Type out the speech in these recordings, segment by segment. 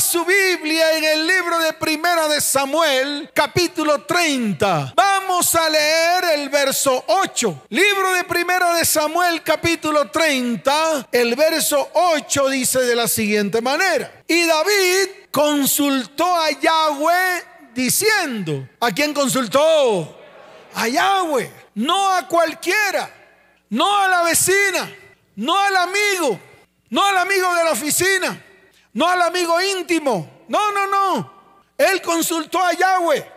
Su Biblia en el libro de Primera de Samuel, capítulo 30. Vamos a leer el verso 8. Libro de Primera de Samuel, capítulo 30. El verso 8 dice de la siguiente manera. Y David consultó a Yahweh diciendo, ¿a quién consultó? A Yahweh, no a cualquiera, no a la vecina, no al amigo, no al amigo de la oficina no al amigo íntimo. No, no, no. Él consultó a Yahweh.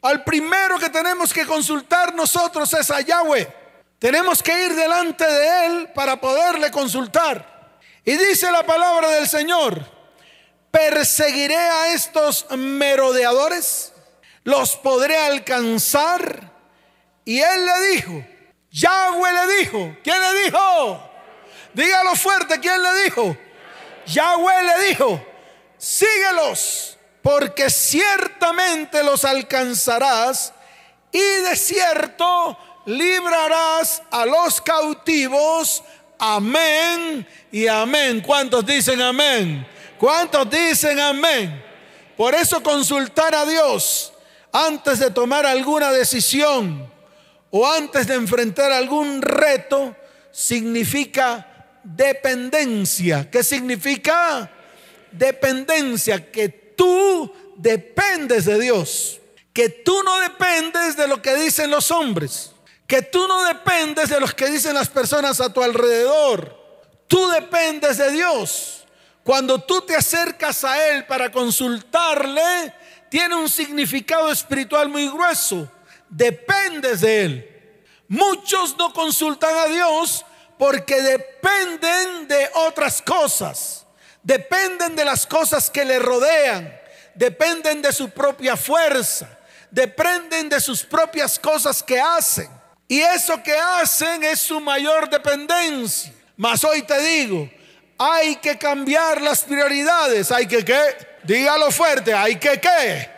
Al primero que tenemos que consultar nosotros es a Yahweh. Tenemos que ir delante de Él para poderle consultar. Y dice la palabra del Señor, perseguiré a estos merodeadores, los podré alcanzar. Y Él le dijo, Yahweh le dijo, ¿quién le dijo? Dígalo fuerte, ¿quién le dijo? Yahweh le dijo, síguelos, porque ciertamente los alcanzarás y de cierto librarás a los cautivos. Amén y amén. ¿Cuántos dicen amén? ¿Cuántos dicen amén? Por eso consultar a Dios antes de tomar alguna decisión o antes de enfrentar algún reto significa dependencia. ¿Qué significa? Dependencia, que tú dependes de Dios, que tú no dependes de lo que dicen los hombres, que tú no dependes de lo que dicen las personas a tu alrededor, tú dependes de Dios. Cuando tú te acercas a Él para consultarle, tiene un significado espiritual muy grueso. Dependes de Él. Muchos no consultan a Dios porque dependen de otras cosas, dependen de las cosas que le rodean, dependen de su propia fuerza, dependen de sus propias cosas que hacen. Y eso que hacen es su mayor dependencia. Mas hoy te digo, hay que cambiar las prioridades, hay que qué, dígalo fuerte, hay que qué,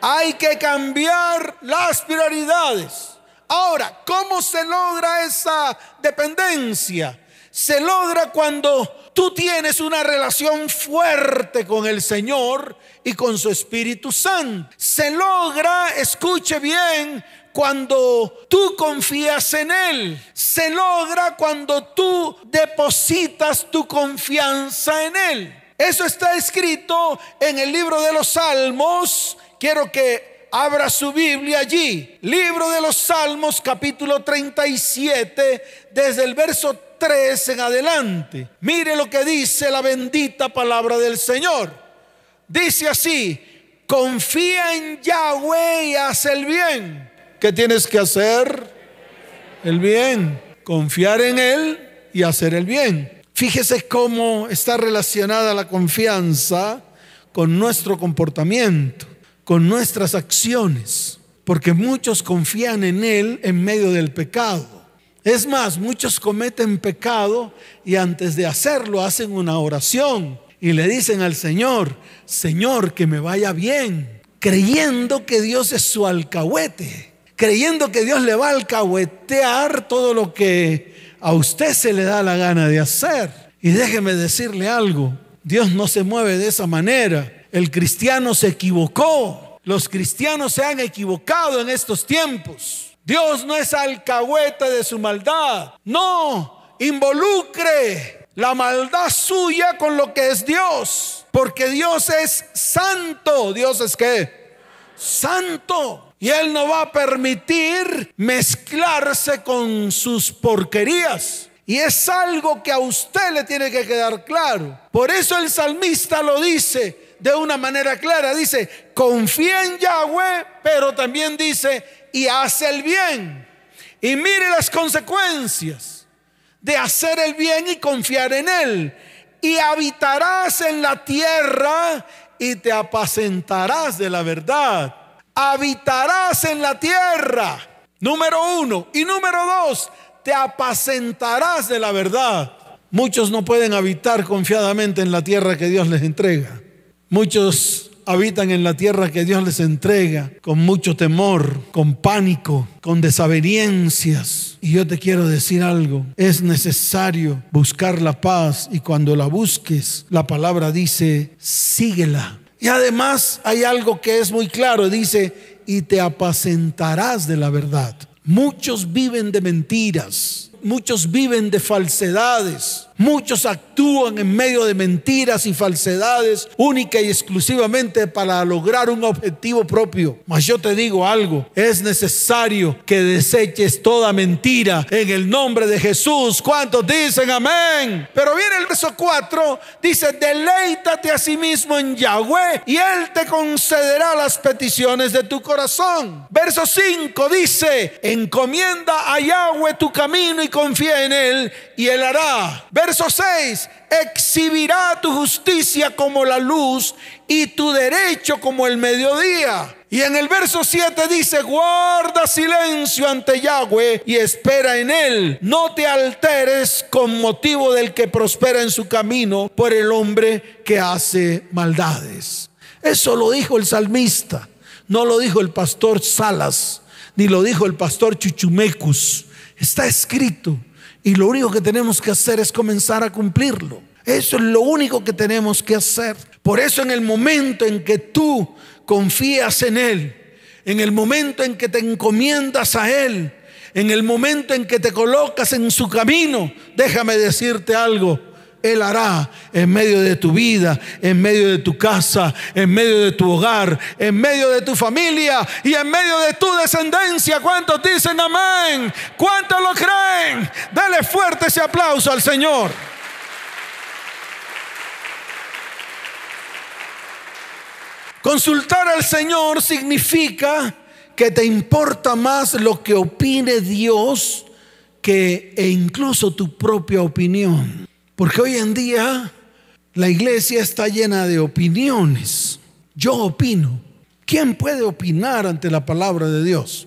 hay que cambiar las prioridades. Ahora, ¿cómo se logra esa dependencia? Se logra cuando tú tienes una relación fuerte con el Señor y con su Espíritu Santo. Se logra, escuche bien, cuando tú confías en Él. Se logra cuando tú depositas tu confianza en Él. Eso está escrito en el libro de los Salmos. Quiero que abra su Biblia allí. Libro de los Salmos, capítulo 37, desde el verso 3 en adelante. Mire lo que dice la bendita palabra del Señor. Dice así, confía en Yahweh y haz el bien. ¿Qué tienes que hacer? El bien. Confiar en Él y hacer el bien. Fíjese cómo está relacionada la confianza con nuestro comportamiento con nuestras acciones, porque muchos confían en Él en medio del pecado. Es más, muchos cometen pecado y antes de hacerlo hacen una oración y le dicen al Señor, Señor, que me vaya bien, creyendo que Dios es su alcahuete, creyendo que Dios le va a alcahuetear todo lo que a usted se le da la gana de hacer. Y déjeme decirle algo, Dios no se mueve de esa manera. El cristiano se equivocó. Los cristianos se han equivocado en estos tiempos. Dios no es alcahuete de su maldad. No, involucre la maldad suya con lo que es Dios. Porque Dios es santo. Dios es qué? Santo. Y Él no va a permitir mezclarse con sus porquerías. Y es algo que a usted le tiene que quedar claro. Por eso el salmista lo dice de una manera clara. Dice, confía en Yahweh, pero también dice, y hace el bien. Y mire las consecuencias de hacer el bien y confiar en Él. Y habitarás en la tierra y te apacentarás de la verdad. Habitarás en la tierra. Número uno. Y número dos, te apacentarás de la verdad. Muchos no pueden habitar confiadamente en la tierra que Dios les entrega. Muchos habitan en la tierra que Dios les entrega con mucho temor, con pánico, con desavenencias. Y yo te quiero decir algo, es necesario buscar la paz y cuando la busques, la palabra dice, síguela. Y además hay algo que es muy claro, dice, y te apacentarás de la verdad. Muchos viven de mentiras, muchos viven de falsedades. Muchos actúan en medio de mentiras y falsedades única y exclusivamente para lograr un objetivo propio. Mas yo te digo algo, es necesario que deseches toda mentira en el nombre de Jesús. ¿Cuántos dicen amén? Pero viene el verso 4, dice, deleítate a sí mismo en Yahweh y Él te concederá las peticiones de tu corazón. Verso 5 dice, encomienda a Yahweh tu camino y confía en Él y Él hará. 6, exhibirá tu justicia como la luz y tu derecho como el mediodía. Y en el verso 7 dice, guarda silencio ante Yahweh y espera en él. No te alteres con motivo del que prospera en su camino por el hombre que hace maldades. Eso lo dijo el salmista, no lo dijo el pastor Salas, ni lo dijo el pastor Chuchumecus. Está escrito. Y lo único que tenemos que hacer es comenzar a cumplirlo. Eso es lo único que tenemos que hacer. Por eso en el momento en que tú confías en Él, en el momento en que te encomiendas a Él, en el momento en que te colocas en su camino, déjame decirte algo, él hará en medio de tu vida, en medio de tu casa, en medio de tu hogar, en medio de tu familia y en medio de tu descendencia. ¿Cuántos dicen amén? ¿Cuántos lo creen? Dale fuerte ese aplauso al Señor. Consultar al Señor significa que te importa más lo que opine Dios que e incluso tu propia opinión. Porque hoy en día la iglesia está llena de opiniones. Yo opino. ¿Quién puede opinar ante la palabra de Dios?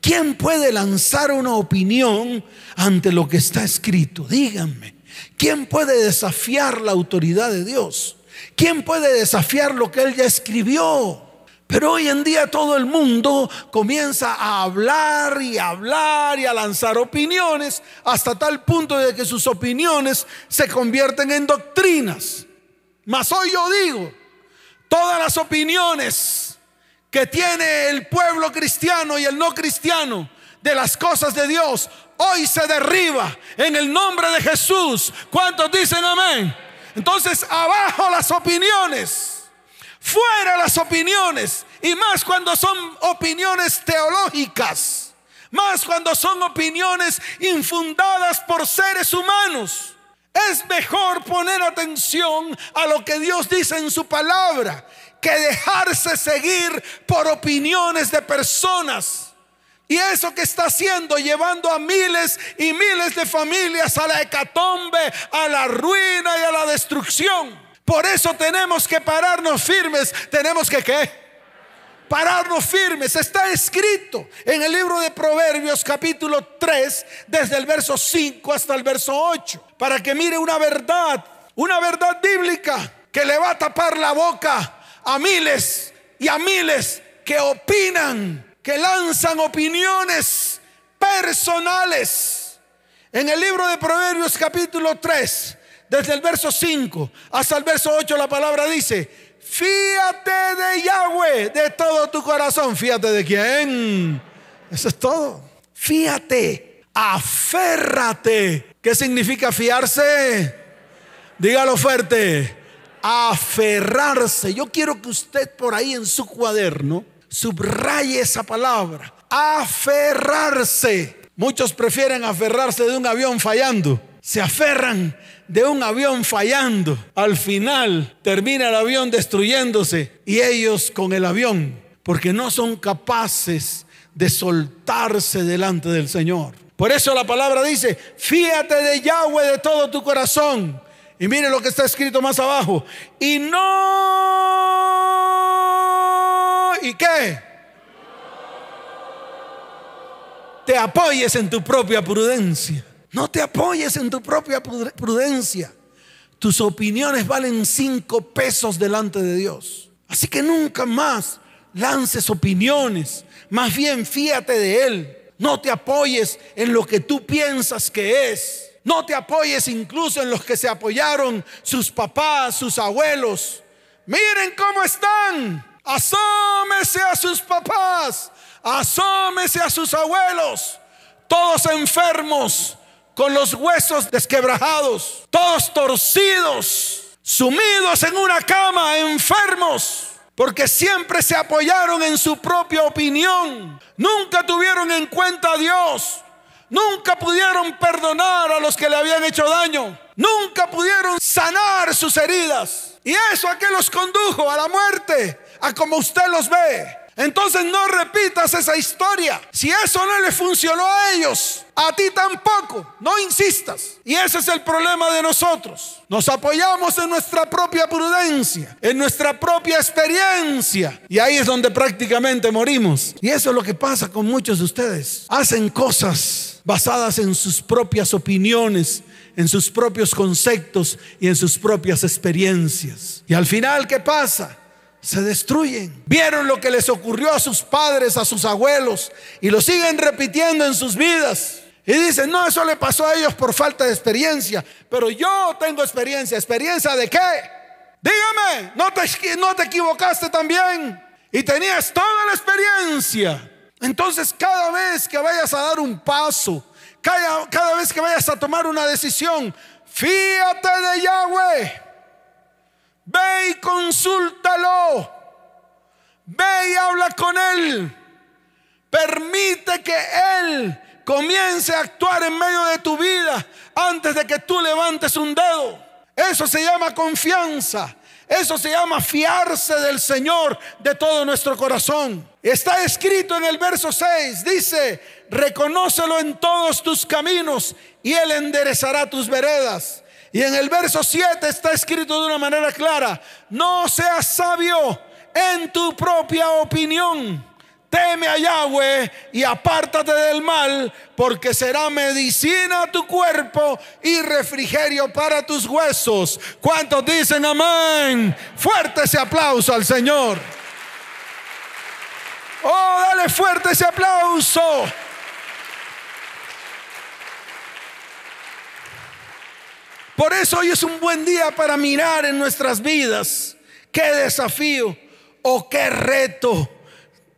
¿Quién puede lanzar una opinión ante lo que está escrito? Díganme. ¿Quién puede desafiar la autoridad de Dios? ¿Quién puede desafiar lo que Él ya escribió? Pero hoy en día todo el mundo comienza a hablar y a hablar y a lanzar opiniones hasta tal punto de que sus opiniones se convierten en doctrinas. Mas hoy yo digo, todas las opiniones que tiene el pueblo cristiano y el no cristiano de las cosas de Dios, hoy se derriba en el nombre de Jesús. ¿Cuántos dicen amén? Entonces, abajo las opiniones. Fuera las opiniones. Y más cuando son opiniones teológicas. Más cuando son opiniones infundadas por seres humanos. Es mejor poner atención a lo que Dios dice en su palabra que dejarse seguir por opiniones de personas. Y eso que está haciendo, llevando a miles y miles de familias a la hecatombe, a la ruina y a la destrucción. Por eso tenemos que pararnos firmes. Tenemos que qué? Pararnos firmes. Está escrito en el libro de Proverbios capítulo 3, desde el verso 5 hasta el verso 8. Para que mire una verdad, una verdad bíblica que le va a tapar la boca a miles y a miles que opinan, que lanzan opiniones personales. En el libro de Proverbios capítulo 3, desde el verso 5 hasta el verso 8 la palabra dice, fíate de Yahweh de todo tu corazón. Fíate de quién. Eso es todo. Fíate, aférrate. ¿Qué significa fiarse? Dígalo fuerte. Aferrarse. Yo quiero que usted por ahí en su cuaderno subraye esa palabra. Aferrarse. Muchos prefieren aferrarse de un avión fallando. Se aferran de un avión fallando. Al final termina el avión destruyéndose y ellos con el avión, porque no son capaces de soltarse delante del Señor. Por eso la palabra dice, fíate de Yahweh de todo tu corazón. Y mire lo que está escrito más abajo. Y no... ¿Y qué? Te apoyes en tu propia prudencia. No te apoyes en tu propia prudencia. Tus opiniones valen cinco pesos delante de Dios. Así que nunca más lances opiniones, más bien fíate de Él. No te apoyes en lo que tú piensas que es. No te apoyes incluso en los que se apoyaron sus papás, sus abuelos. Miren cómo están. Asómese a sus papás. Asómese a sus abuelos. Todos enfermos, con los huesos desquebrajados, todos torcidos, sumidos en una cama, enfermos, porque siempre se apoyaron en su propia opinión, nunca tuvieron en cuenta a Dios, nunca pudieron perdonar a los que le habían hecho daño, nunca pudieron sanar sus heridas. ¿Y eso a qué los condujo? A la muerte, a como usted los ve. Entonces no repitas esa historia. Si eso no le funcionó a ellos, a ti tampoco. No insistas. Y ese es el problema de nosotros. Nos apoyamos en nuestra propia prudencia, en nuestra propia experiencia. Y ahí es donde prácticamente morimos. Y eso es lo que pasa con muchos de ustedes. Hacen cosas basadas en sus propias opiniones, en sus propios conceptos y en sus propias experiencias. Y al final, ¿qué pasa? Se destruyen. Vieron lo que les ocurrió a sus padres, a sus abuelos, y lo siguen repitiendo en sus vidas. Y dicen, no, eso le pasó a ellos por falta de experiencia, pero yo tengo experiencia. ¿Experiencia de qué? Dígame, ¿no te, no te equivocaste también? Y tenías toda la experiencia. Entonces cada vez que vayas a dar un paso, cada, cada vez que vayas a tomar una decisión, fíjate de Yahweh. Ve y consúltalo. Ve y habla con Él. Permite que Él comience a actuar en medio de tu vida antes de que tú levantes un dedo. Eso se llama confianza. Eso se llama fiarse del Señor de todo nuestro corazón. Está escrito en el verso 6, dice, reconócelo en todos tus caminos y Él enderezará tus veredas. Y en el verso 7 está escrito de una manera clara, no seas sabio en tu propia opinión. Teme a Yahweh y apártate del mal, porque será medicina a tu cuerpo y refrigerio para tus huesos. ¿Cuántos dicen amén? Fuerte ese aplauso al Señor. Oh, dale fuerte ese aplauso. Por eso hoy es un buen día para mirar en nuestras vidas qué desafío o qué reto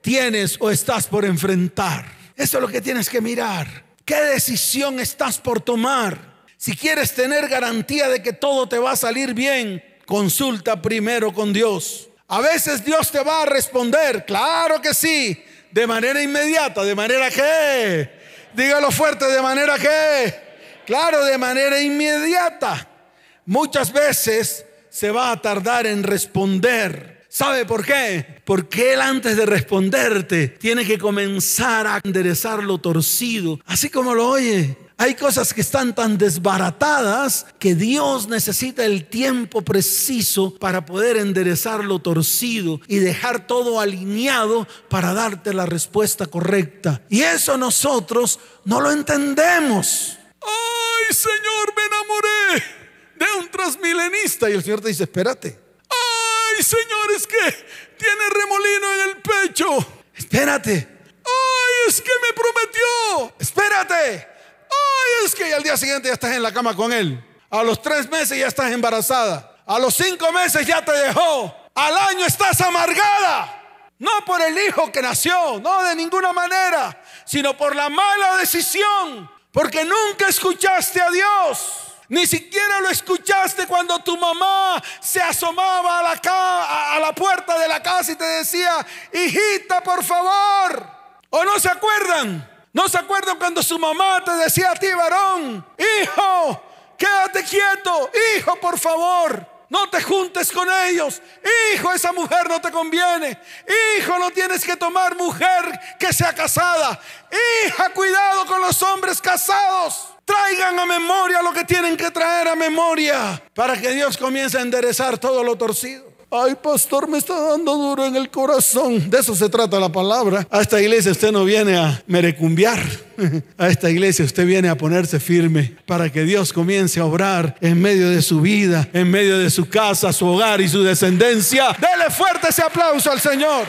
tienes o estás por enfrentar. Eso es lo que tienes que mirar. ¿Qué decisión estás por tomar? Si quieres tener garantía de que todo te va a salir bien, consulta primero con Dios. A veces Dios te va a responder, claro que sí, de manera inmediata, de manera que, dígalo fuerte, de manera que, Claro, de manera inmediata. Muchas veces se va a tardar en responder. ¿Sabe por qué? Porque Él antes de responderte tiene que comenzar a enderezar lo torcido, así como lo oye. Hay cosas que están tan desbaratadas que Dios necesita el tiempo preciso para poder enderezar lo torcido y dejar todo alineado para darte la respuesta correcta. Y eso nosotros no lo entendemos. ¡Ay, Señor, me enamoré de un transmilenista! Y el Señor te dice, espérate. ¡Ay, Señor, es que tiene remolino en el pecho! Espérate. ¡Ay, es que me prometió! Espérate. ¡Ay, es que al día siguiente ya estás en la cama con él! A los tres meses ya estás embarazada. A los cinco meses ya te dejó. Al año estás amargada. No por el hijo que nació, no de ninguna manera, sino por la mala decisión porque nunca escuchaste a Dios. Ni siquiera lo escuchaste cuando tu mamá se asomaba a la, a la puerta de la casa y te decía, hijita, por favor. ¿O no se acuerdan? ¿No se acuerdan cuando su mamá te decía a ti, varón, hijo, quédate quieto, hijo, por favor? No te juntes con ellos. Hijo, esa mujer no te conviene. Hijo, no tienes que tomar mujer que sea casada. Hija, cuidado con los hombres casados. Traigan a memoria lo que tienen que traer a memoria para que Dios comience a enderezar todo lo torcido. Ay, pastor, me está dando duro en el corazón. De eso se trata la palabra. A esta iglesia usted no viene a merecumbiar. A esta iglesia usted viene a ponerse firme para que Dios comience a obrar en medio de su vida, en medio de su casa, su hogar y su descendencia. Dele fuerte ese aplauso al Señor.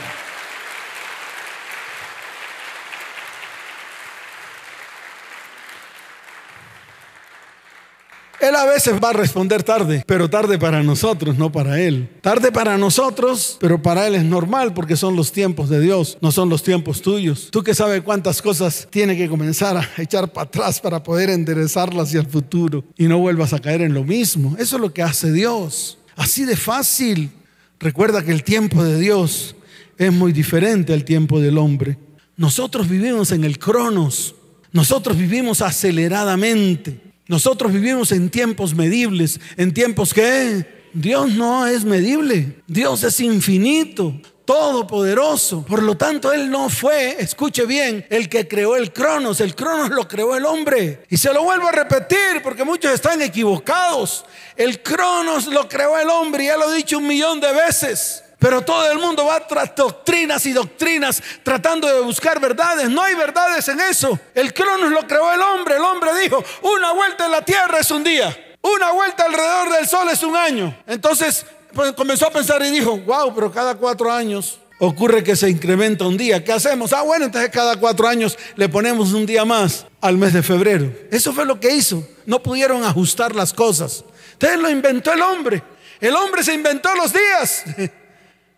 Él a veces va a responder tarde, pero tarde para nosotros, no para Él. Tarde para nosotros, pero para Él es normal porque son los tiempos de Dios, no son los tiempos tuyos. Tú que sabes cuántas cosas tiene que comenzar a echar para atrás para poder enderezarlas hacia el futuro y no vuelvas a caer en lo mismo. Eso es lo que hace Dios. Así de fácil. Recuerda que el tiempo de Dios es muy diferente al tiempo del hombre. Nosotros vivimos en el cronos. Nosotros vivimos aceleradamente. Nosotros vivimos en tiempos medibles, en tiempos que Dios no es medible, Dios es infinito, todopoderoso. Por lo tanto, Él no fue, escuche bien, el que creó el cronos, el cronos lo creó el hombre. Y se lo vuelvo a repetir porque muchos están equivocados. El cronos lo creó el hombre, ya lo he dicho un millón de veces. Pero todo el mundo va tras doctrinas y doctrinas tratando de buscar verdades. No hay verdades en eso. El cronos lo creó el hombre. El hombre dijo, una vuelta en la tierra es un día. Una vuelta alrededor del sol es un año. Entonces pues, comenzó a pensar y dijo, wow, pero cada cuatro años ocurre que se incrementa un día. ¿Qué hacemos? Ah, bueno, entonces cada cuatro años le ponemos un día más al mes de febrero. Eso fue lo que hizo. No pudieron ajustar las cosas. Entonces lo inventó el hombre. El hombre se inventó los días.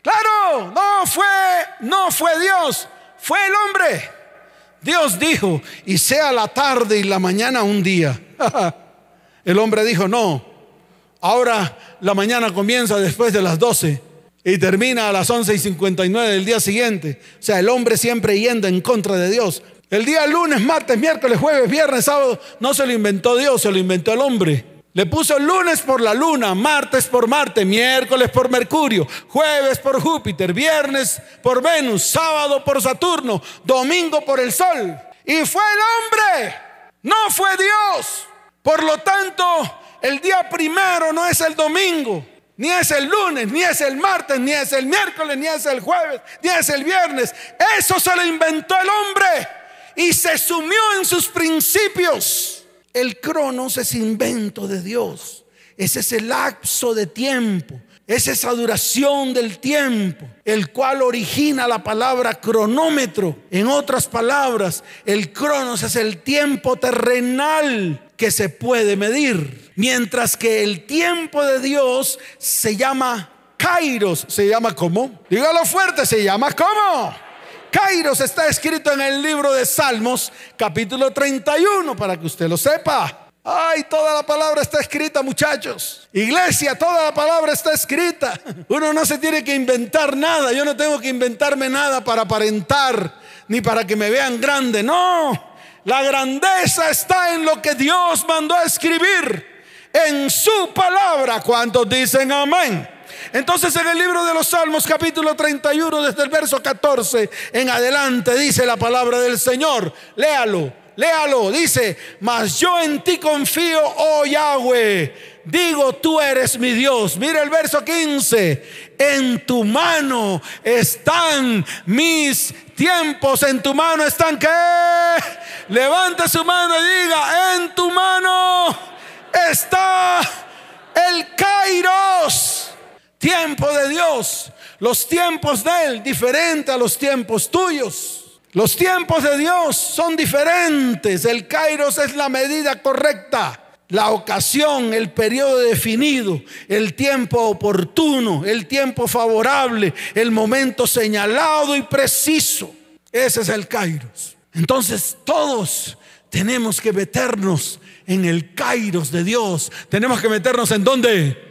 Claro, no fue, no fue Dios, fue el hombre. Dios dijo, y sea la tarde y la mañana un día. el hombre dijo, no, ahora la mañana comienza después de las 12 y termina a las 11 y 59 del día siguiente. O sea, el hombre siempre yendo en contra de Dios. El día lunes, martes, miércoles, jueves, viernes, sábado, no se lo inventó Dios, se lo inventó el hombre. Le puso lunes por la luna, martes por Marte, miércoles por Mercurio, jueves por Júpiter, viernes por Venus, sábado por Saturno, domingo por el Sol. Y fue el hombre, no fue Dios. Por lo tanto, el día primero no es el domingo, ni es el lunes, ni es el martes, ni es el miércoles, ni es el jueves, ni es el viernes. Eso se lo inventó el hombre y se sumió en sus principios. El cronos es invento de Dios. Ese es el lapso de tiempo. Es esa duración del tiempo, el cual origina la palabra cronómetro. En otras palabras, el cronos es el tiempo terrenal que se puede medir. Mientras que el tiempo de Dios se llama kairos. ¿Se llama cómo? Dígalo fuerte, se llama cómo. Kairos está escrito en el libro de Salmos, capítulo 31, para que usted lo sepa. Ay, toda la palabra está escrita, muchachos. Iglesia, toda la palabra está escrita. Uno no se tiene que inventar nada. Yo no tengo que inventarme nada para aparentar, ni para que me vean grande. No, la grandeza está en lo que Dios mandó a escribir en su palabra. ¿Cuántos dicen amén? Entonces en el libro de los Salmos capítulo 31 desde el verso 14 en adelante dice la palabra del Señor. Léalo, léalo. Dice, mas yo en ti confío, oh Yahweh. Digo, tú eres mi Dios. Mira el verso 15. En tu mano están mis tiempos. En tu mano están que... Levante su mano y diga, en tu mano está el Kairos tiempo de Dios, los tiempos de Él, diferente a los tiempos tuyos. Los tiempos de Dios son diferentes. El kairos es la medida correcta, la ocasión, el periodo definido, el tiempo oportuno, el tiempo favorable, el momento señalado y preciso. Ese es el kairos. Entonces todos tenemos que meternos en el kairos de Dios. Tenemos que meternos en dónde?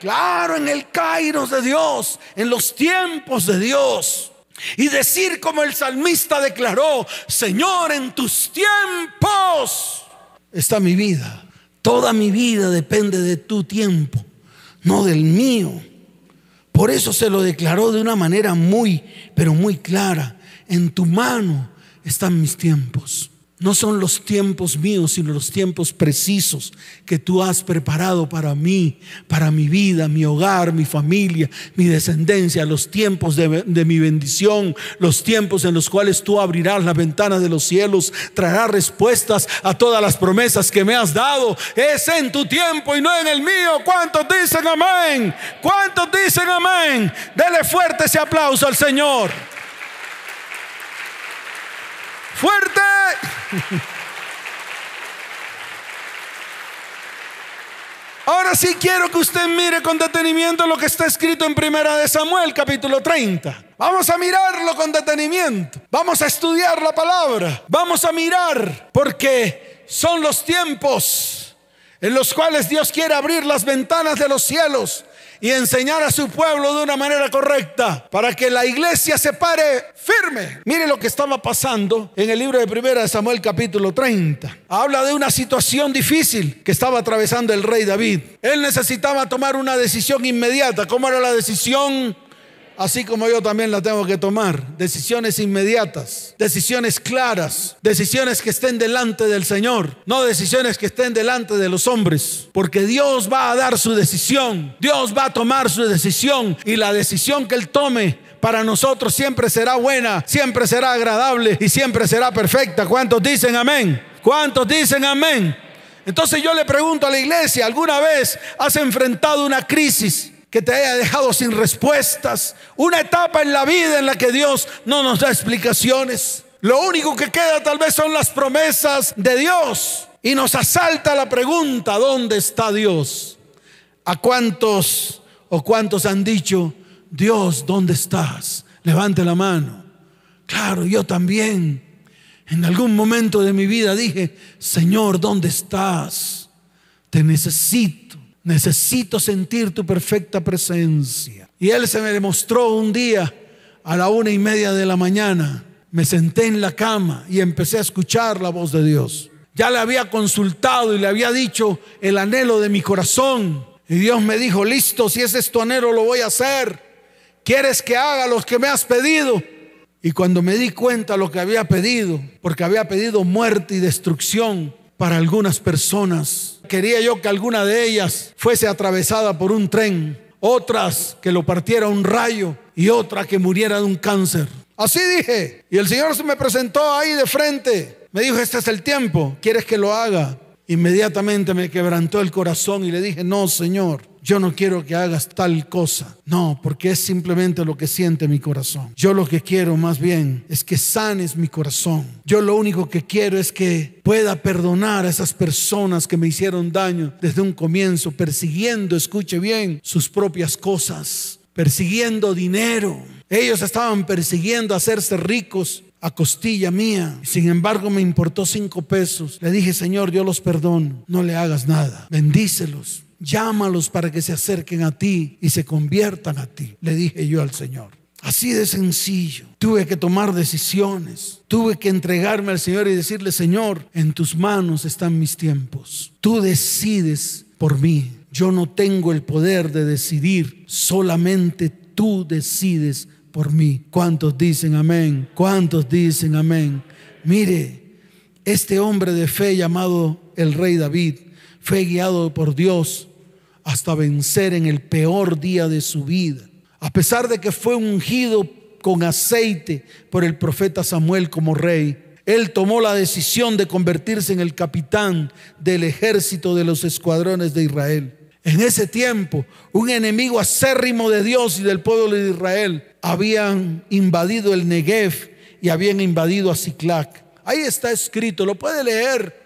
Claro, en el Kairos de Dios, en los tiempos de Dios. Y decir como el salmista declaró, Señor, en tus tiempos está mi vida. Toda mi vida depende de tu tiempo, no del mío. Por eso se lo declaró de una manera muy, pero muy clara. En tu mano están mis tiempos. No son los tiempos míos, sino los tiempos precisos que tú has preparado para mí, para mi vida, mi hogar, mi familia, mi descendencia, los tiempos de, mi bendición, los tiempos en los cuales tú abrirás las ventanas de los cielos, traerás respuestas a todas las promesas que me has dado. Es en tu tiempo y no en el mío. ¿Cuántos dicen amén? ¿Cuántos dicen amén? Dele fuerte ese aplauso al Señor. Fuerte. Ahora sí quiero que usted mire con detenimiento lo que está escrito en Primera de Samuel, capítulo 30. Vamos a mirarlo con detenimiento. Vamos a estudiar la palabra. Vamos a mirar porque son los tiempos en los cuales Dios quiere abrir las ventanas de los cielos y enseñar a su pueblo de una manera correcta para que la iglesia se pare firme. Mire lo que estaba pasando en el libro de Primera de Samuel capítulo 30. Habla de una situación difícil que estaba atravesando el rey David. Él necesitaba tomar una decisión inmediata. ¿Cómo era la decisión? Así como yo también la tengo que tomar. Decisiones inmediatas, decisiones claras, decisiones que estén delante del Señor, no decisiones que estén delante de los hombres, porque Dios va a dar su decisión, Dios va a tomar su decisión y la decisión que Él tome para nosotros siempre será buena, siempre será agradable y siempre será perfecta. ¿Cuántos dicen amén? ¿Cuántos dicen amén? Entonces yo le pregunto a la iglesia, ¿alguna vez has enfrentado una crisis? Que te haya dejado sin respuestas, una etapa en la vida en la que Dios no nos da explicaciones. Lo único que queda tal vez son las promesas de Dios y nos asalta la pregunta, ¿dónde está Dios? ¿A cuántos o cuántos han dicho, Dios, ¿dónde estás? Levante la mano. Claro, yo también. En algún momento de mi vida dije, Señor, ¿dónde estás? Te necesito necesito sentir tu perfecta presencia. Y Él se me demostró un día a la una y media de la mañana. Me senté en la cama y empecé a escuchar la voz de Dios. Ya le había consultado y le había dicho el anhelo de mi corazón. Y Dios me dijo, listo, si ese es tu anhelo, lo voy a hacer. ¿Quieres que haga lo que me has pedido? Y cuando me di cuenta lo que había pedido, porque había pedido muerte y destrucción para algunas personas, Quería yo que alguna de ellas fuese atravesada por un tren, otras que lo partiera un rayo y otra que muriera de un cáncer. Así dije. Y el Señor se me presentó ahí de frente. Me dijo, este es el tiempo, ¿quieres que lo haga? Inmediatamente me quebrantó el corazón y le dije, no, Señor, yo no quiero que hagas tal cosa. No, porque es simplemente lo que siente mi corazón. Yo lo que quiero más bien es que sanes mi corazón. Yo lo único que quiero es que pueda perdonar a esas personas que me hicieron daño desde un comienzo, persiguiendo, escuche bien, sus propias cosas, persiguiendo dinero. Ellos estaban persiguiendo hacerse ricos a costilla mía. Sin embargo, me importó cinco pesos. Le dije, Señor, yo los perdono. No le hagas nada. Bendícelos. Llámalos para que se acerquen a ti y se conviertan a ti. Le dije yo al Señor. Así de sencillo. Tuve que tomar decisiones. Tuve que entregarme al Señor y decirle, Señor, en tus manos están mis tiempos. Tú decides por mí. Yo no tengo el poder de decidir. Solamente tú decides por mí. ¿Cuántos dicen amén? ¿Cuántos dicen amén? Mire, este hombre de fe llamado el rey David fue guiado por Dios hasta vencer en el peor día de su vida. A pesar de que fue ungido con aceite por el profeta Samuel como rey, él tomó la decisión de convertirse en el capitán del ejército de los escuadrones de Israel. En ese tiempo, un enemigo acérrimo de Dios y del pueblo de Israel habían invadido el Negev y habían invadido a Ciclac. Ahí está escrito, lo puede leer.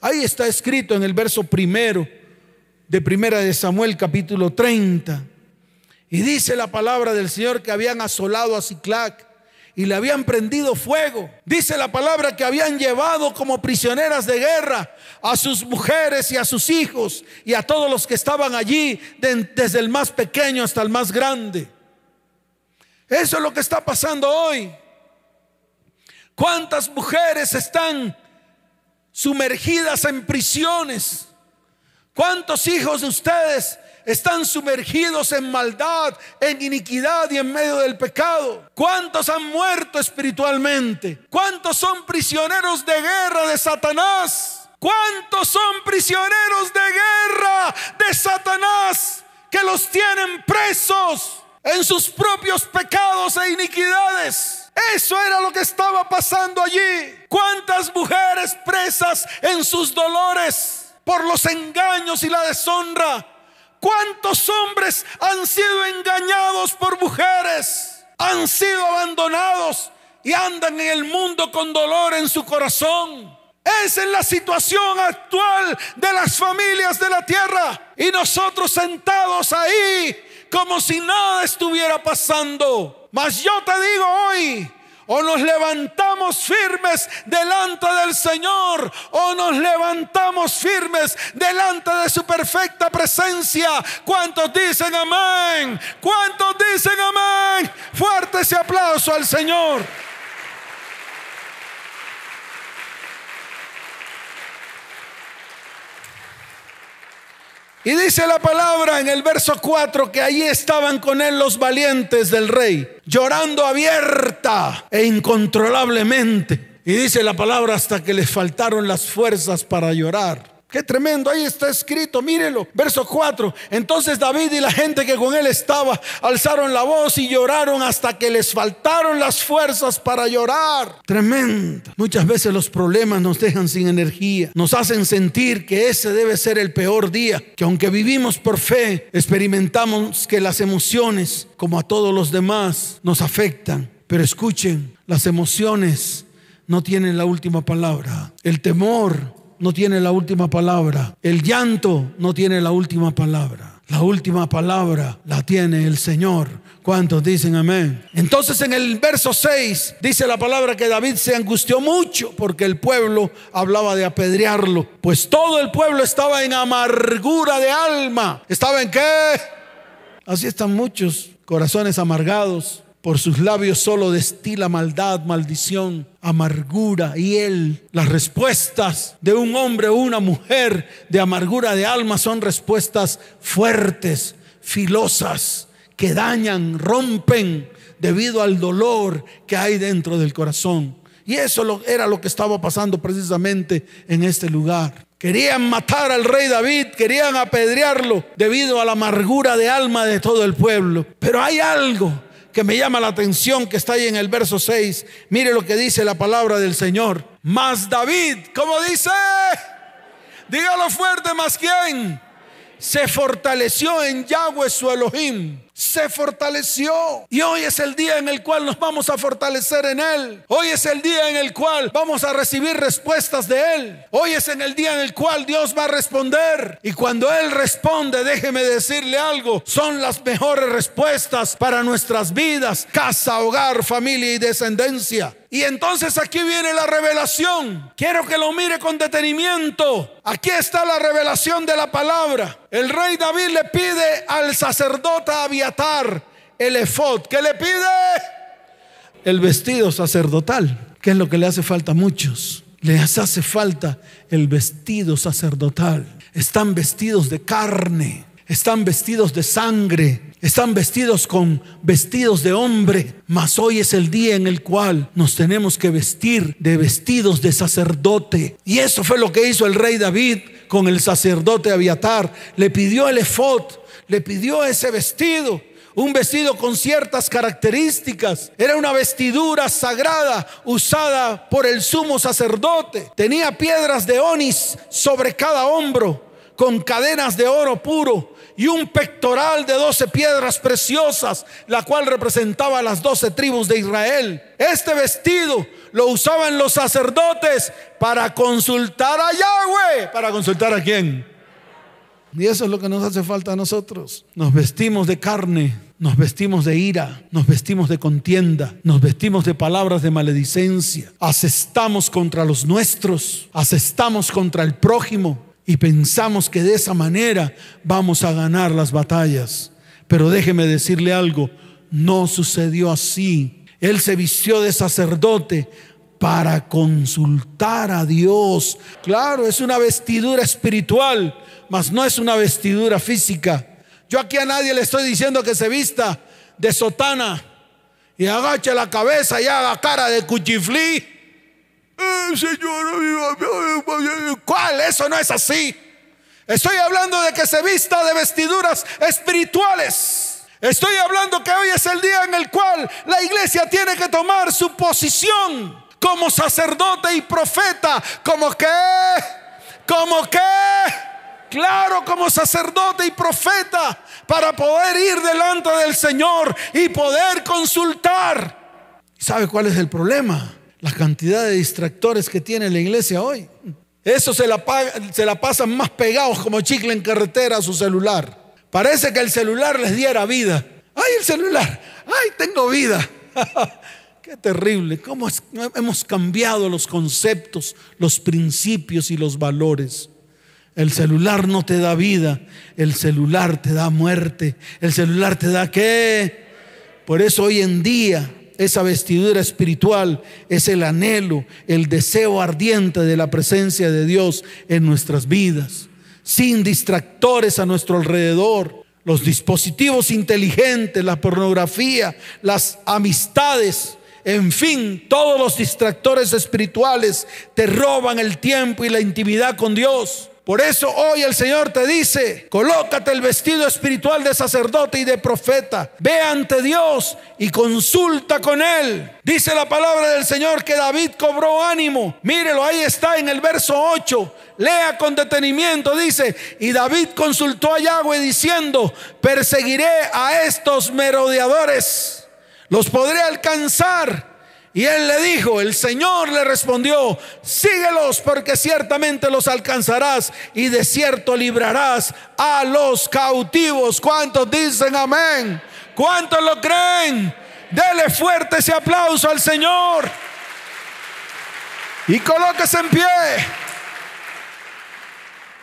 Ahí está escrito en el verso primero de Primera de Samuel capítulo 30. Y dice la palabra del Señor que habían asolado a Ciclac y le habían prendido fuego. Dice la palabra que habían llevado como prisioneras de guerra a sus mujeres y a sus hijos y a todos los que estaban allí, desde el más pequeño hasta el más grande. Eso es lo que está pasando hoy. ¿Cuántas mujeres están sumergidas en prisiones? ¿Cuántos hijos de ustedes están sumergidos en maldad, en iniquidad y en medio del pecado. ¿Cuántos han muerto espiritualmente? ¿Cuántos son prisioneros de guerra de Satanás? ¿Cuántos son prisioneros de guerra de Satanás que los tienen presos en sus propios pecados e iniquidades? Eso era lo que estaba pasando allí. ¿Cuántas mujeres presas en sus dolores por los engaños y la deshonra? ¿Cuántos hombres han sido engañados por mujeres? Han sido abandonados y andan en el mundo con dolor en su corazón. Esa es la situación actual de las familias de la tierra. Y nosotros sentados ahí como si nada estuviera pasando. Mas yo te digo hoy, o nos levantamos firmes delante del Señor, o nos levantamos firmes delante de su perfecta presencia. ¿Cuántos dicen amén? ¿Cuántos dicen amén? Fuerte ese aplauso al Señor. Y dice la palabra en el verso 4 que allí estaban con él los valientes del rey, llorando abierta e incontrolablemente. Y dice la palabra hasta que les faltaron las fuerzas para llorar. Qué tremendo, ahí está escrito, mírelo. Verso 4. Entonces David y la gente que con él estaba alzaron la voz y lloraron hasta que les faltaron las fuerzas para llorar. Tremendo. Muchas veces los problemas nos dejan sin energía, nos hacen sentir que ese debe ser el peor día, que aunque vivimos por fe, experimentamos que las emociones, como a todos los demás, nos afectan. Pero escuchen, las emociones no tienen la última palabra. El temor no tiene la última palabra. El llanto no tiene la última palabra. La última palabra la tiene el Señor. ¿Cuántos dicen amén? Entonces en el verso 6 dice la palabra que David se angustió mucho porque el pueblo hablaba de apedrearlo. Pues todo el pueblo estaba en amargura de alma. ¿Estaba en qué? Así están muchos corazones amargados, por sus labios solo destila maldad, maldición, amargura. Y él, las respuestas de un hombre o una mujer de amargura de alma son respuestas fuertes, filosas, que dañan, rompen debido al dolor que hay dentro del corazón. Y eso era lo que estaba pasando precisamente en este lugar. Querían matar al rey David, querían apedrearlo debido a la amargura de alma de todo el pueblo. Pero hay algo que me llama la atención que está ahí en el verso 6. Mire lo que dice la palabra del Señor. Más David, como dice, dígalo fuerte, más quién, se fortaleció en Yahweh su Elohim se fortaleció. Y hoy es el día en el cual nos vamos a fortalecer en Él. Hoy es el día en el cual vamos a recibir respuestas de Él. Hoy es en el día en el cual Dios va a responder. Y cuando Él responde, déjeme decirle algo, son las mejores respuestas para nuestras vidas, casa, hogar, familia y descendencia. Y entonces aquí viene la revelación. Quiero que lo mire con detenimiento. Aquí está la revelación de la palabra. El rey David le pide al sacerdote Abiatar el efod. ¿Qué le pide? El vestido sacerdotal, que es lo que le hace falta a muchos. Les hace falta el vestido sacerdotal. Están vestidos de carne, están vestidos de sangre, están vestidos con vestidos de hombre, mas hoy es el día en el cual nos tenemos que vestir de vestidos de sacerdote. Y eso fue lo que hizo el rey David con el sacerdote Abiatar. Le pidió el efod, le pidió ese vestido un vestido con ciertas características. Era una vestidura sagrada usada por el sumo sacerdote. Tenía piedras de onis sobre cada hombro, con cadenas de oro puro y un pectoral de doce piedras preciosas, la cual representaba las doce tribus de Israel. Este vestido lo usaban los sacerdotes para consultar a Yahweh. ¿Para consultar a quién? Y eso es lo que nos hace falta a nosotros. Nos vestimos de carne, nos vestimos de ira, nos vestimos de contienda, nos vestimos de palabras de maledicencia, asestamos contra los nuestros, asestamos contra el prójimo, y pensamos que de esa manera vamos a ganar las batallas. Pero déjeme decirle algo, no sucedió así. Él se vistió de sacerdote para consultar a Dios. Claro, es una vestidura espiritual, mas no es una vestidura física. Yo aquí a nadie le estoy diciendo que se vista de sotana y agache la cabeza y haga cara de cuchiflí. Señor, ¿cuál? Eso no es así. Estoy hablando de que se vista de vestiduras espirituales. Estoy hablando que hoy es el día en el cual la iglesia tiene que tomar su posición como sacerdote y profeta. ¿Como que? ¿Como que? Claro, como sacerdote y profeta para poder ir delante del Señor y poder consultar. ¿Sabe cuál es el problema? La cantidad de distractores que tiene la iglesia hoy. Eso se la, se la pasan más pegados como chicle en carretera a su celular. Parece que el celular les diera vida. ¡Ay, el celular! ¡Ay, tengo vida! Qué terrible, cómo hemos cambiado los conceptos, los principios y los valores. El celular no te da vida, el celular te da muerte, el celular te da qué. Por eso hoy en día esa vestidura espiritual es el anhelo, el deseo ardiente de la presencia de Dios en nuestras vidas, sin distractores a nuestro alrededor. Los dispositivos inteligentes, la pornografía, las amistades, en fin, todos los distractores espirituales te roban el tiempo y la intimidad con Dios. Por eso hoy el Señor te dice, colócate el vestido espiritual de sacerdote y de profeta. Ve ante Dios y consulta con Él. Dice la palabra del Señor que David cobró ánimo. Mírelo, ahí está en el verso 8. Lea con detenimiento, dice, y David consultó a Yahweh diciendo, perseguiré a estos merodeadores. Los podré alcanzar y él le dijo, el Señor le respondió, síguelos porque ciertamente los alcanzarás y de cierto librarás a los cautivos. ¿Cuántos dicen amén? ¿Cuántos lo creen? Dele fuerte ese aplauso al Señor. Y colóquese en pie.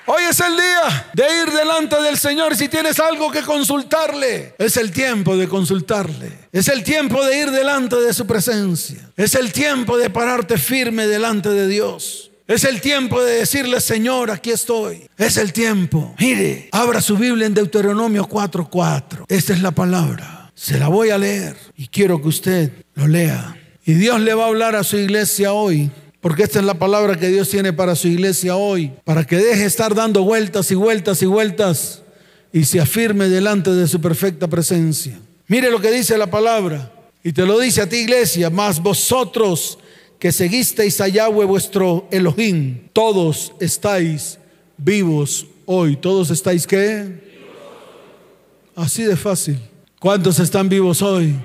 Hoy es el día de ir delante del Señor. Si tienes algo que consultarle, es el tiempo de consultarle. Es el tiempo de ir delante de su presencia. Es el tiempo de pararte firme delante de Dios. Es el tiempo de decirle, Señor, aquí estoy. Es el tiempo. Mire, abra su Biblia en Deuteronomio 4:4. Esta es la palabra. Se la voy a leer y quiero que usted lo lea. Y Dios le va a hablar a su iglesia hoy porque esta es la palabra que Dios tiene para su iglesia hoy, para que deje estar dando vueltas y vueltas y vueltas y se afirme delante de su perfecta presencia. Mire lo que dice la palabra, y te lo dice a ti iglesia, mas vosotros que seguisteis a Yahweh vuestro Elohim, todos estáis vivos hoy. ¿Todos estáis qué? Así de fácil. ¿Cuántos están vivos hoy?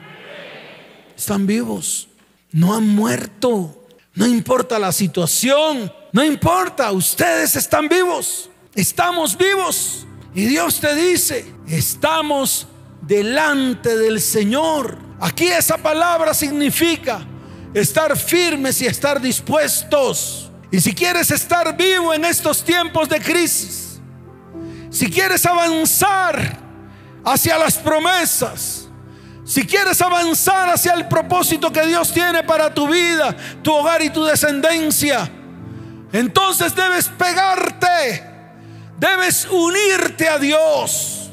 Están vivos. No han muerto. No importa la situación, no importa, ustedes están vivos, estamos vivos. Y Dios te dice, estamos delante del Señor. Aquí esa palabra significa estar firmes y estar dispuestos. Y si quieres estar vivo en estos tiempos de crisis, si quieres avanzar hacia las promesas, si quieres avanzar hacia el propósito que Dios tiene para tu vida, tu hogar y tu descendencia, entonces debes pegarte, debes unirte a Dios.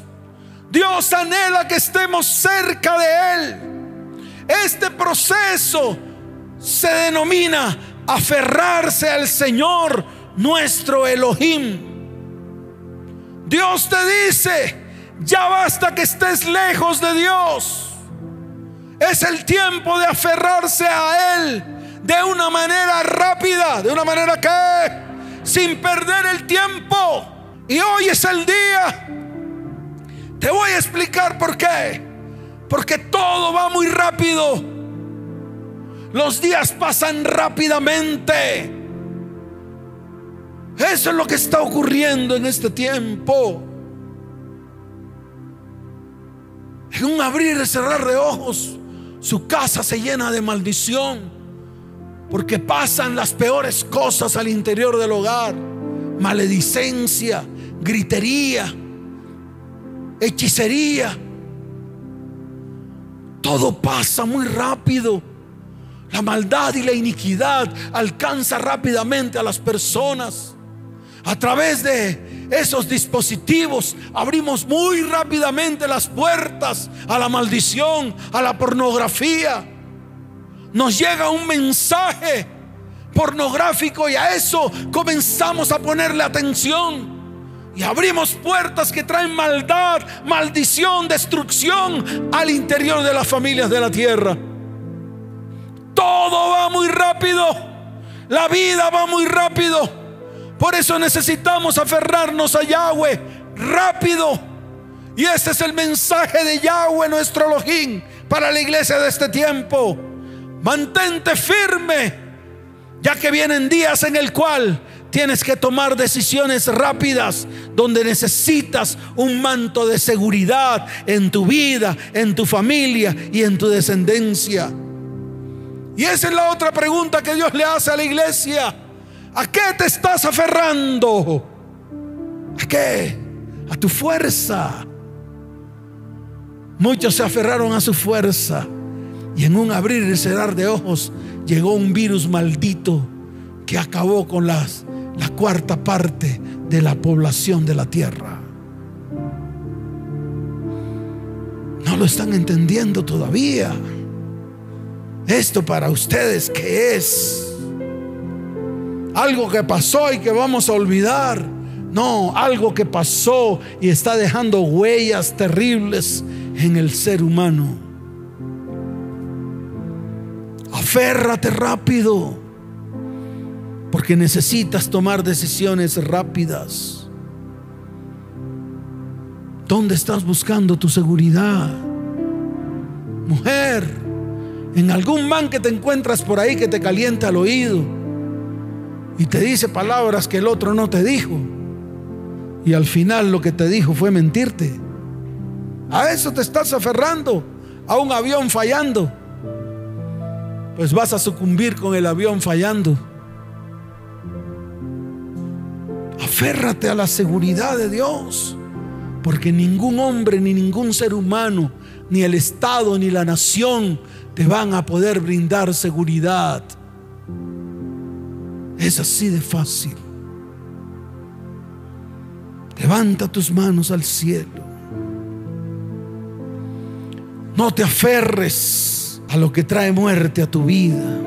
Dios anhela que estemos cerca de Él. Este proceso se denomina aferrarse al Señor, nuestro Elohim. Dios te dice, ya basta que estés lejos de Dios. Es el tiempo de aferrarse a Él de una manera rápida, de una manera que sin perder el tiempo. Y hoy es el día. Te voy a explicar por qué. Porque todo va muy rápido. Los días pasan rápidamente. Eso es lo que está ocurriendo en este tiempo. En un abrir y cerrar de ojos su casa se llena de maldición. Porque pasan las peores cosas al interior del hogar. Maledicencia, gritería, hechicería. Todo pasa muy rápido. La maldad y la iniquidad alcanza rápidamente a las personas a través de esos dispositivos, abrimos muy rápidamente las puertas a la maldición, a la pornografía. Nos llega un mensaje pornográfico y a eso comenzamos a ponerle atención. Y abrimos puertas que traen maldad, maldición, destrucción al interior de las familias de la tierra. Todo va muy rápido. La vida va muy rápido. Por eso necesitamos aferrarnos a Yahweh rápido. Y este es el mensaje de Yahweh, nuestro Elohim, para la iglesia de este tiempo. Mantente firme, ya que vienen días en el cual tienes que tomar decisiones rápidas donde necesitas un manto de seguridad en tu vida, en tu familia y en tu descendencia. Y esa es la otra pregunta que Dios le hace a la iglesia. ¿A qué te estás aferrando? ¿A qué? A tu fuerza. Muchos se aferraron a su fuerza y en un abrir y cerrar de ojos llegó un virus maldito que acabó con las la cuarta parte de la población de la tierra. No lo están entendiendo todavía. Esto para ustedes que es algo que pasó y que vamos a olvidar. No, algo que pasó y está dejando huellas terribles en el ser humano. Aférrate rápido porque necesitas tomar decisiones rápidas. ¿Dónde estás buscando tu seguridad? Mujer, en algún man que te encuentras por ahí que te calienta el oído y te dice palabras que el otro no te dijo. Y al final lo que te dijo fue mentirte. A eso te estás aferrando, a un avión fallando. Pues vas a sucumbir con el avión fallando. Aférrate a la seguridad de Dios, porque ningún hombre, ni ningún ser humano, ni el Estado, ni la nación te van a poder brindar seguridad. Es así de fácil. Levanta tus manos al cielo. No te aferres a lo que trae muerte a tu vida.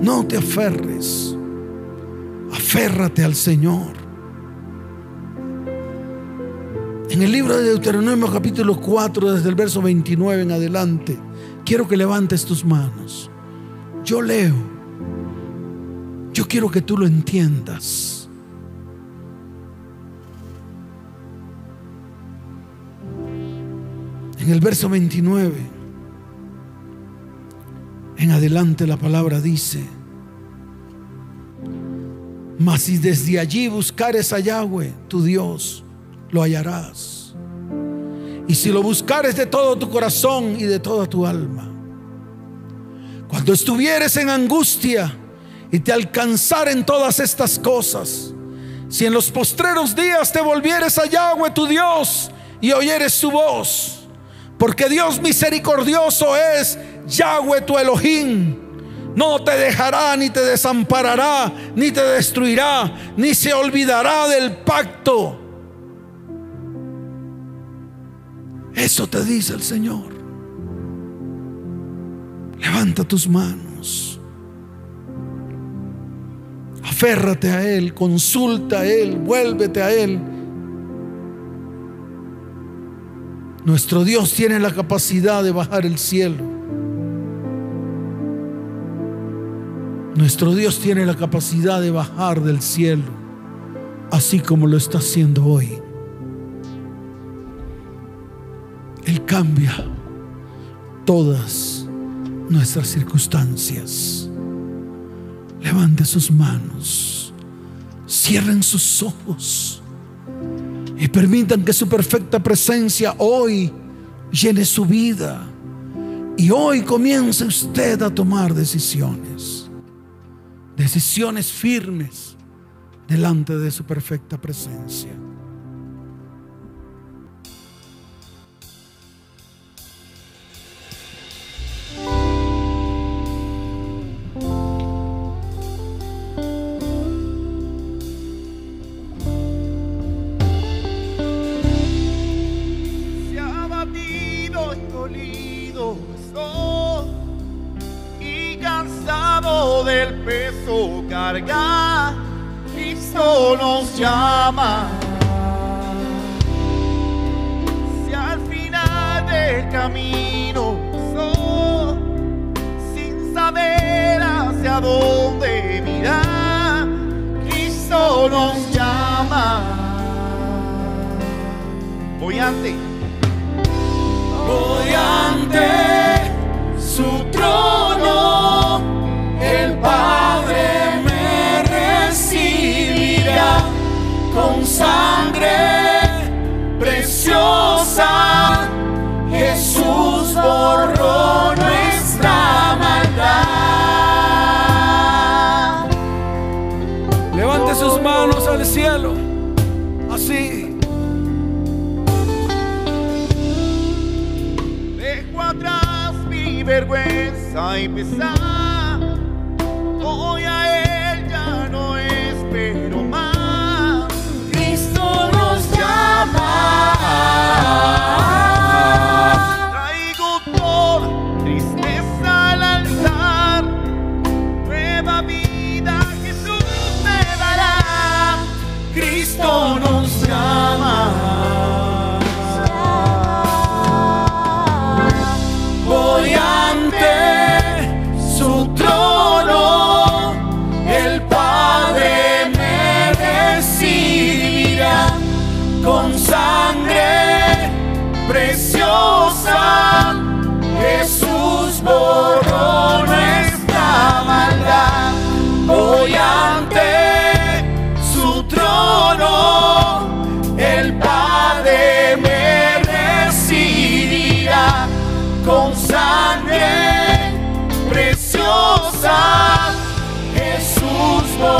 No te aferres. Aférrate al Señor. En el libro de Deuteronomio capítulo 4, desde el verso 29 en adelante, quiero que levantes tus manos. Yo leo. Yo quiero que tú lo entiendas. En el verso 29, en adelante la palabra dice, mas si desde allí buscares a Yahweh, tu Dios, lo hallarás. Y si lo buscares de todo tu corazón y de toda tu alma. Cuando estuvieres en angustia y te alcanzaren todas estas cosas, si en los postreros días te volvieres a Yahweh tu Dios y oyeres su voz, porque Dios misericordioso es Yahweh tu Elohim no te dejará, ni te desamparará, ni te destruirá, ni se olvidará del pacto. Eso te dice el Señor. Levanta tus manos. Aférrate a Él, consulta a Él, vuélvete a Él. Nuestro Dios tiene la capacidad de bajar el cielo Nuestro Dios tiene la capacidad de bajar del cielo, así como lo está haciendo hoy. Él cambia todas nuestras circunstancias. Levante sus manos, cierren sus ojos y permitan que su perfecta presencia hoy llene su vida. Y hoy comience usted a tomar decisiones decisiones firmes delante de su perfecta presencia. Vergüenza y pesar. Hoy a él ya no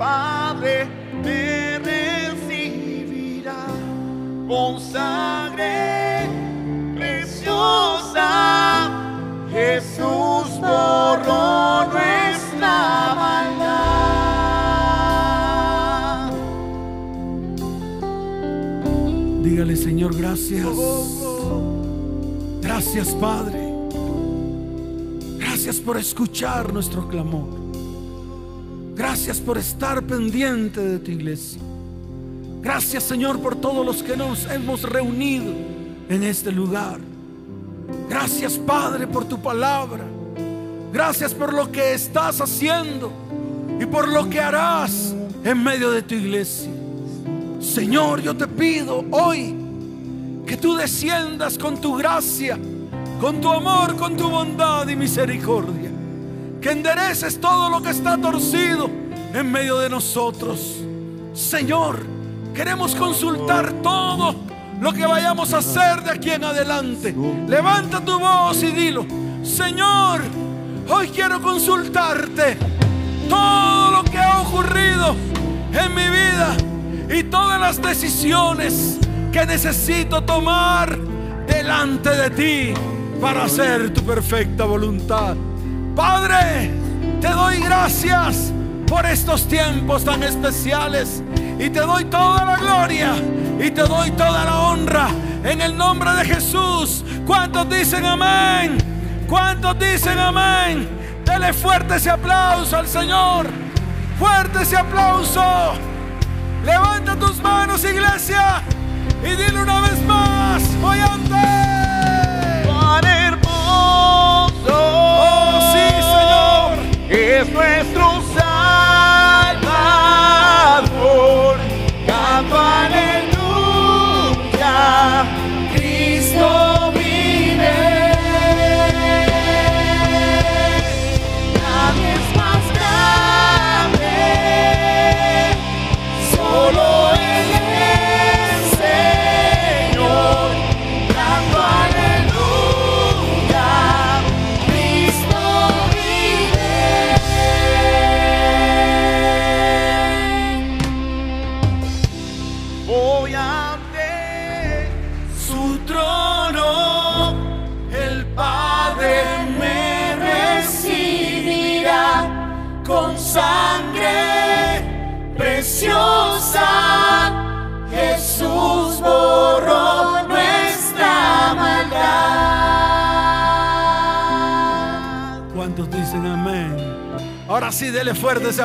Padre me recibirá con sangre preciosa. Jesús borró nuestra maldad. Dígale, Señor, gracias. Gracias Padre. Gracias por escuchar nuestro clamor. Gracias por estar pendiente de tu iglesia. Gracias Señor por todos los que nos hemos reunido en este lugar. Gracias Padre por tu palabra. Gracias por lo que estás haciendo y por lo que harás en medio de tu iglesia. Señor, yo te pido hoy que tú desciendas con tu gracia, con tu amor, con tu bondad y misericordia. Que endereces todo lo que está torcido en medio de nosotros. Señor, queremos consultar todo lo que vayamos a hacer de aquí en adelante. Levanta tu voz y dilo, Señor, hoy quiero consultarte todo lo que ha ocurrido en mi vida y todas las decisiones que necesito tomar delante de ti para hacer tu perfecta voluntad. Padre, te doy gracias por estos tiempos tan especiales y te doy toda la gloria y te doy toda la honra en el nombre de Jesús. ¿Cuántos dicen amén? ¿Cuántos dicen amén? Dele fuerte ese aplauso al Señor. Fuerte ese aplauso. Levanta tus manos, iglesia, y dile una vez más, voy ante. Cuán hermoso Oh, sí, Señor. es nuestro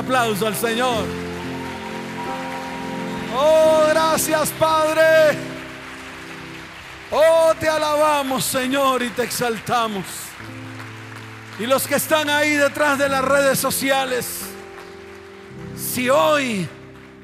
aplauso al Señor. Oh, gracias Padre. Oh, te alabamos Señor y te exaltamos. Y los que están ahí detrás de las redes sociales, si hoy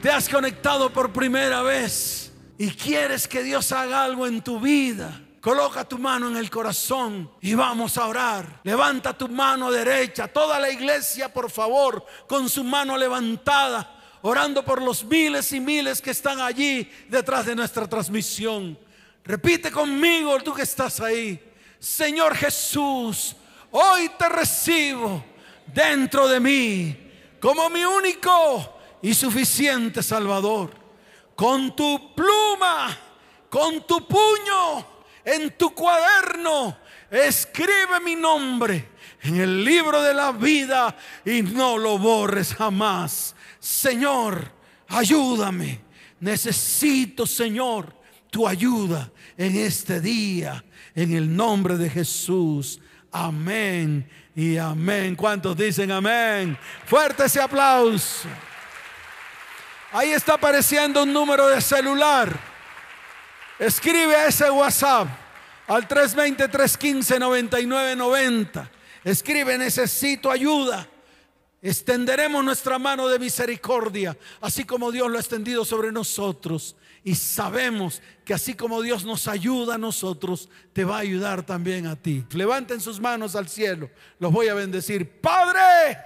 te has conectado por primera vez y quieres que Dios haga algo en tu vida, coloca tu mano en el corazón y vamos a orar. Levanta tu mano derecha. Toda la iglesia, por favor, con su mano levantada, orando por los miles y miles que están allí detrás de nuestra transmisión. Repite conmigo, tú que estás ahí. Señor Jesús, hoy te recibo dentro de mí como mi único y suficiente Salvador. Con tu pluma, con tu puño, en tu cuaderno, escribe mi nombre en el libro de la vida y no lo borres jamás. Señor, ayúdame. Necesito, Señor, tu ayuda en este día, en el nombre de Jesús. Amén y amén. ¿Cuántos dicen amén? Fuerte ese aplauso. Ahí está apareciendo un número de celular. Escribe a ese WhatsApp al 320-315-9990. Escribe, necesito ayuda. Extenderemos nuestra mano de misericordia, así como Dios lo ha extendido sobre nosotros. Y sabemos que así como Dios nos ayuda a nosotros, te va a ayudar también a ti. Levanten sus manos al cielo. Los voy a bendecir. Padre,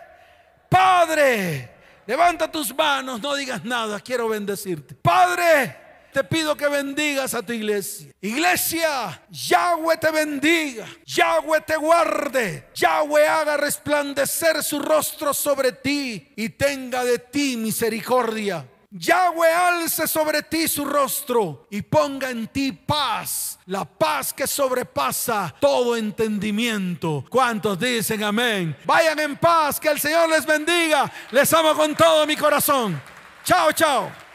Padre, levanta tus manos, no digas nada, quiero bendecirte. Padre, te pido que bendigas a tu iglesia. Iglesia, Yahweh te bendiga, Yahweh te guarde, Yahweh haga resplandecer su rostro sobre ti y tenga de ti misericordia. Yahweh alce sobre ti su rostro y ponga en ti paz, la paz que sobrepasa todo entendimiento. ¿Cuántos dicen amén? Vayan en paz, que el Señor les bendiga. Les amo con todo mi corazón. Chao, chao.